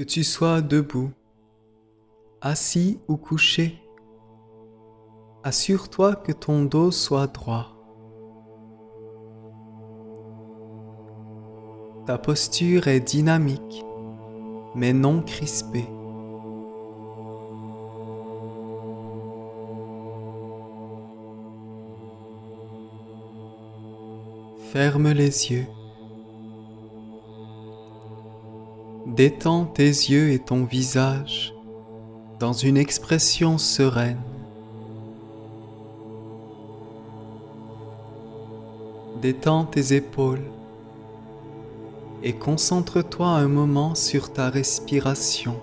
Que tu sois debout, assis ou couché, assure-toi que ton dos soit droit. Ta posture est dynamique, mais non crispée. Ferme les yeux. Détends tes yeux et ton visage dans une expression sereine. Détends tes épaules et concentre-toi un moment sur ta respiration.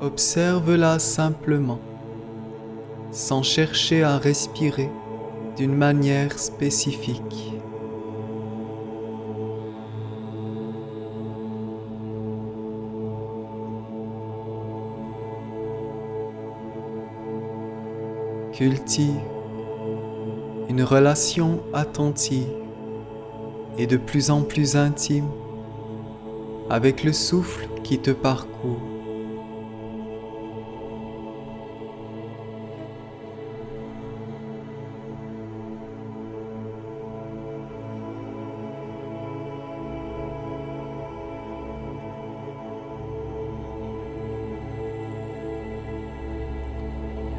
Observe-la simplement, sans chercher à respirer d'une manière spécifique. Cultive une relation attentive et de plus en plus intime avec le souffle qui te parcourt.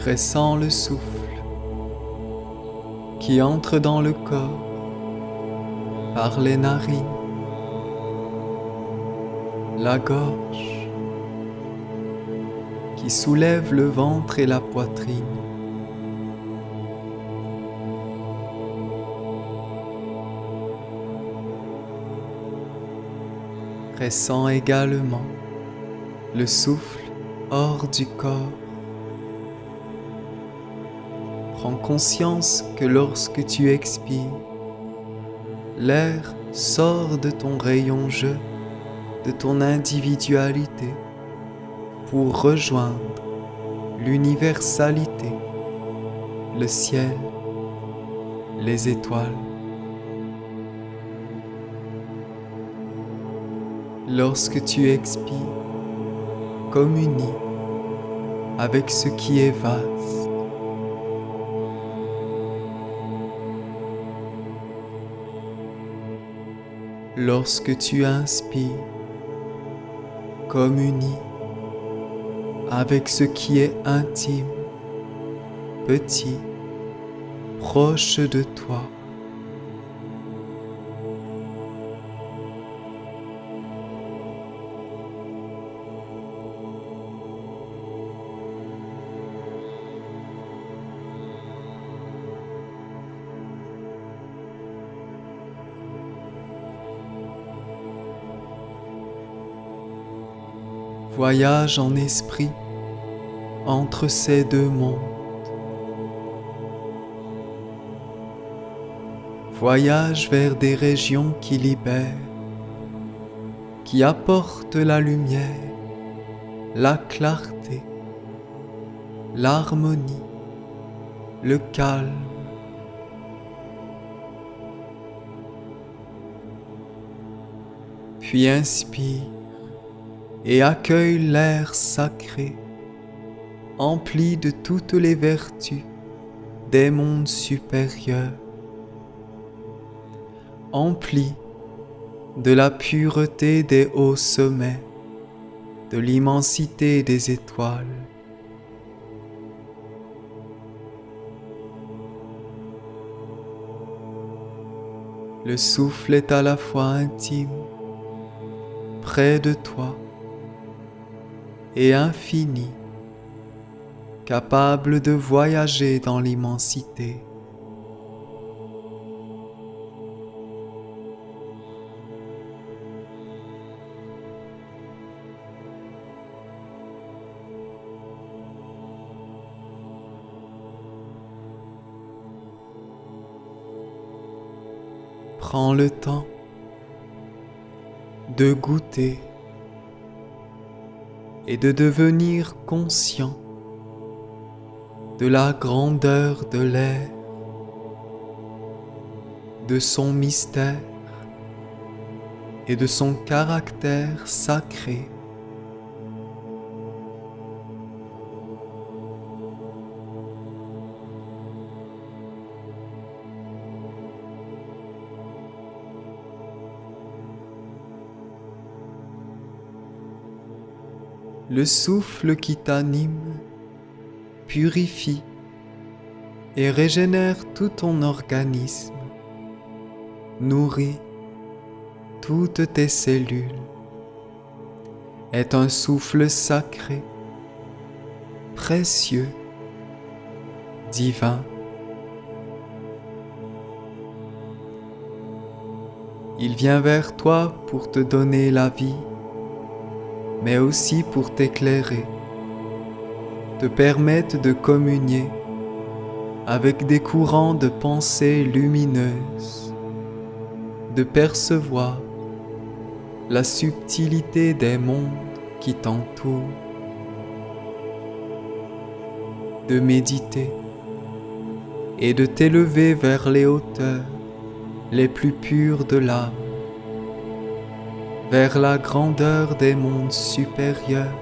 Ressens le souffle qui entre dans le corps par les narines, la gorge qui soulève le ventre et la poitrine. Ressens également le souffle hors du corps Prends conscience que lorsque tu expires, l'air sort de ton rayon jeu, de ton individualité, pour rejoindre l'universalité, le ciel, les étoiles. Lorsque tu expires, communie avec ce qui est vaste. Lorsque tu inspires, communie avec ce qui est intime, petit, proche de toi. Voyage en esprit entre ces deux mondes. Voyage vers des régions qui libèrent, qui apportent la lumière, la clarté, l'harmonie, le calme. Puis inspire et accueille l'air sacré, empli de toutes les vertus des mondes supérieurs, empli de la pureté des hauts sommets, de l'immensité des étoiles. Le souffle est à la fois intime, près de toi, et infini, capable de voyager dans l'immensité. Prends le temps de goûter et de devenir conscient de la grandeur de l'air, de son mystère et de son caractère sacré. Le souffle qui t'anime purifie et régénère tout ton organisme, nourrit toutes tes cellules, est un souffle sacré, précieux, divin. Il vient vers toi pour te donner la vie, mais aussi pour t'éclairer, te permettre de communier avec des courants de pensée lumineuses, de percevoir la subtilité des mondes qui t'entourent, de méditer et de t'élever vers les hauteurs les plus pures de l'âme, vers la grandeur des mondes supérieurs,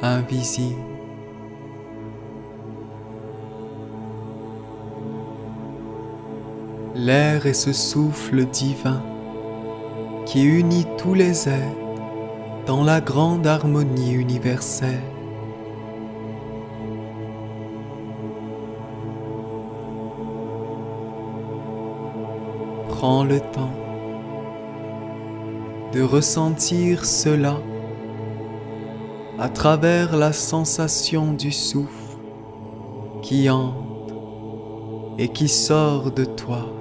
invisibles. L'air est ce souffle divin qui unit tous les êtres dans la grande harmonie universelle. Prends le temps de ressentir cela à travers la sensation du souffle qui entre et qui sort de toi.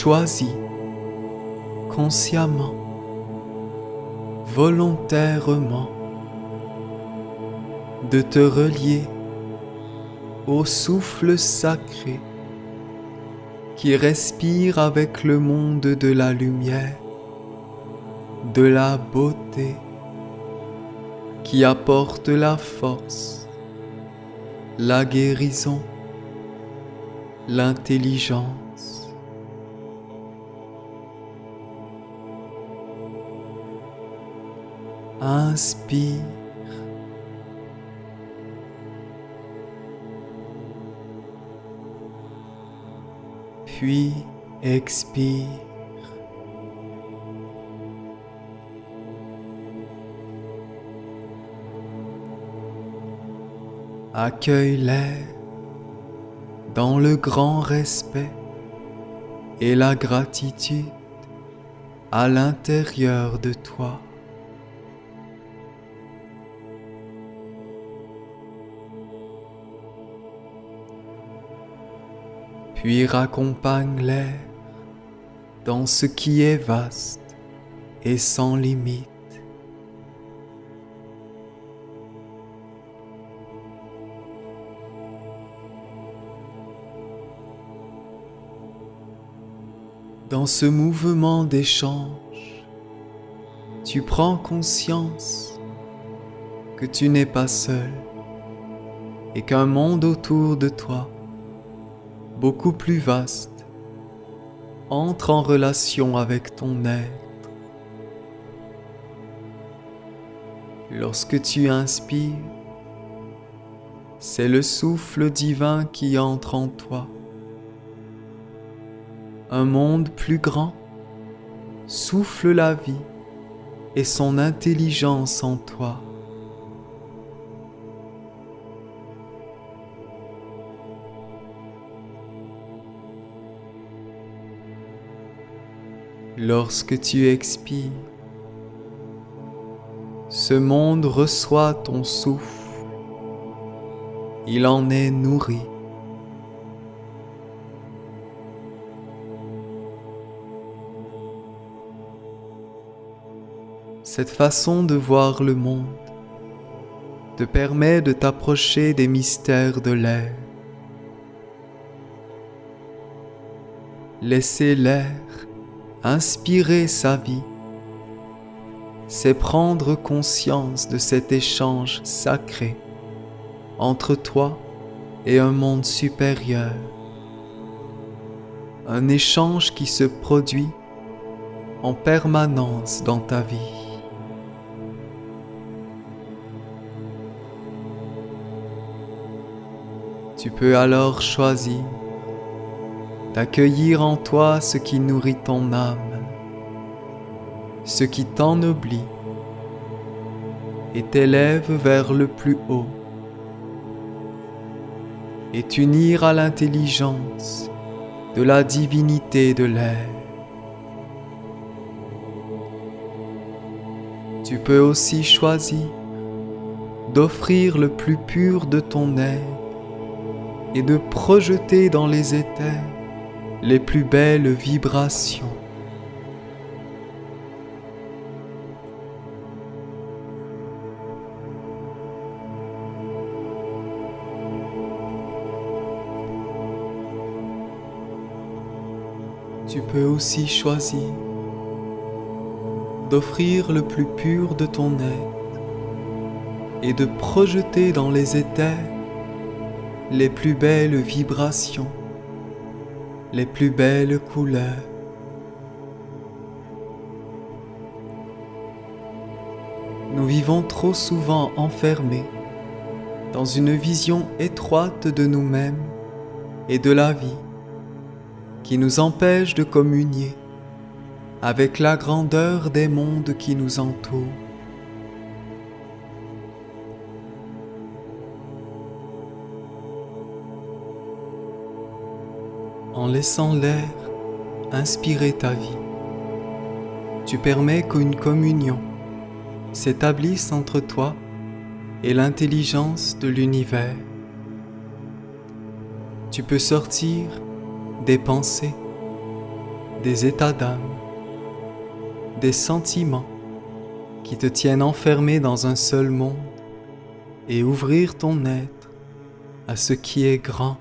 Choisis consciemment, volontairement de te relier au souffle sacré qui respire avec le monde de la lumière, de la beauté, qui apporte la force, la guérison, l'intelligence. Inspire. Puis expire. Accueille l'air dans le grand respect et la gratitude à l'intérieur de toi. Puis raccompagne l'air dans ce qui est vaste et sans limite. Dans ce mouvement d'échange, tu prends conscience que tu n'es pas seul et qu'un monde autour de toi beaucoup plus vaste, entre en relation avec ton être. Lorsque tu inspires, c'est le souffle divin qui entre en toi. Un monde plus grand souffle la vie et son intelligence en toi. Lorsque tu expires, ce monde reçoit ton souffle, il en est nourri. Cette façon de voir le monde te permet de t'approcher des mystères de l'air. Laissez l'air inspirer sa vie, c'est prendre conscience de cet échange sacré entre toi et un monde supérieur. Un échange qui se produit en permanence dans ta vie. Tu peux alors choisir d'accueillir en toi ce qui nourrit ton âme, ce qui t'ennoblit et t'élève vers le plus haut, et t'unir à l'intelligence de la divinité de l'air. Tu peux aussi choisir d'offrir le plus pur de ton être et de projeter dans les éthers les plus belles vibrations. Tu peux aussi choisir d'offrir le plus pur de ton être et de projeter dans les éthers les plus belles vibrations, les plus belles couleurs. Nous vivons trop souvent enfermés dans une vision étroite de nous-mêmes et de la vie qui nous empêche de communier avec la grandeur des mondes qui nous entourent. En laissant l'air inspirer ta vie. Tu permets qu'une communion s'établisse entre toi et l'intelligence de l'univers. Tu peux sortir des pensées, des états d'âme, des sentiments qui te tiennent enfermé dans un seul monde et ouvrir ton être à ce qui est grand,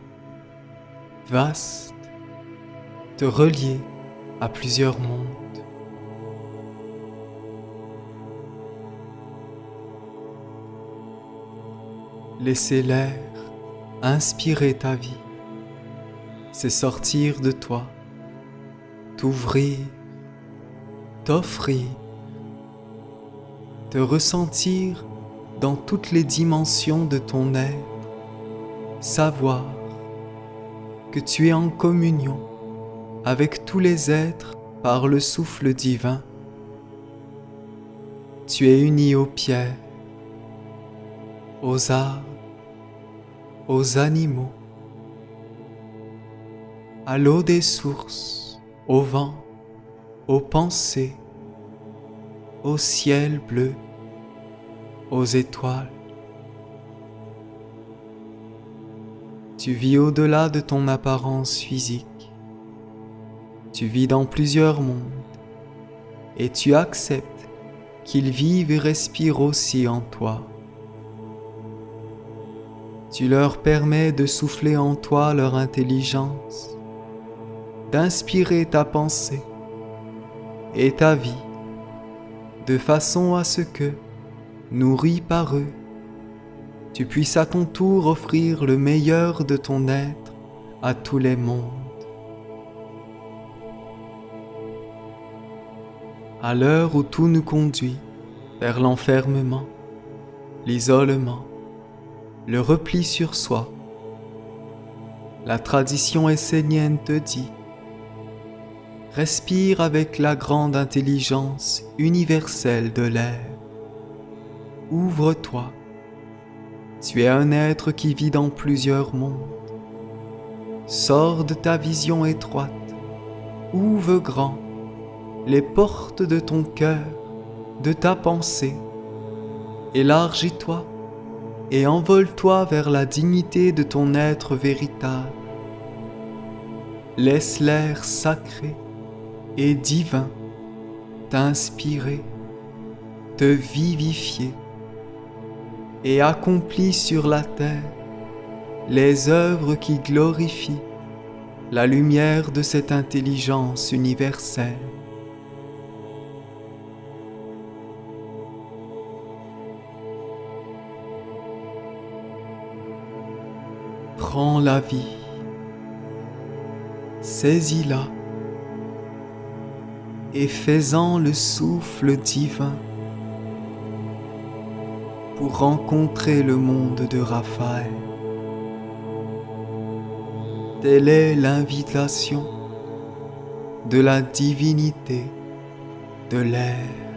vaste te relier à plusieurs mondes. Laisser l'air inspirer ta vie, c'est sortir de toi, t'ouvrir, t'offrir, te ressentir dans toutes les dimensions de ton être, savoir que tu es en communion avec tous les êtres par le souffle divin. Tu es uni aux pierres, aux arbres, aux animaux, à l'eau des sources, au vent, aux pensées, au ciel bleu, aux étoiles. Tu vis au-delà de ton apparence physique tu vis dans plusieurs mondes et tu acceptes qu'ils vivent et respirent aussi en toi. Tu leur permets de souffler en toi leur intelligence, d'inspirer ta pensée et ta vie de façon à ce que, nourri par eux, tu puisses à ton tour offrir le meilleur de ton être à tous les mondes. À l'heure où tout nous conduit vers l'enfermement, l'isolement, le repli sur soi. La tradition essénienne te dit, respire avec la grande intelligence universelle de l'air. Ouvre-toi. Tu es un être qui vit dans plusieurs mondes. Sors de ta vision étroite. Ouvre grand les portes de ton cœur, de ta pensée. Élargis-toi et envole-toi vers la dignité de ton être véritable. Laisse l'air sacré et divin t'inspirer, te vivifier et accomplis sur la terre les œuvres qui glorifient la lumière de cette intelligence universelle. Prends la vie, saisis-la et fais-en le souffle divin pour rencontrer le monde de Raphaël. Telle est l'invitation de la divinité de l'air.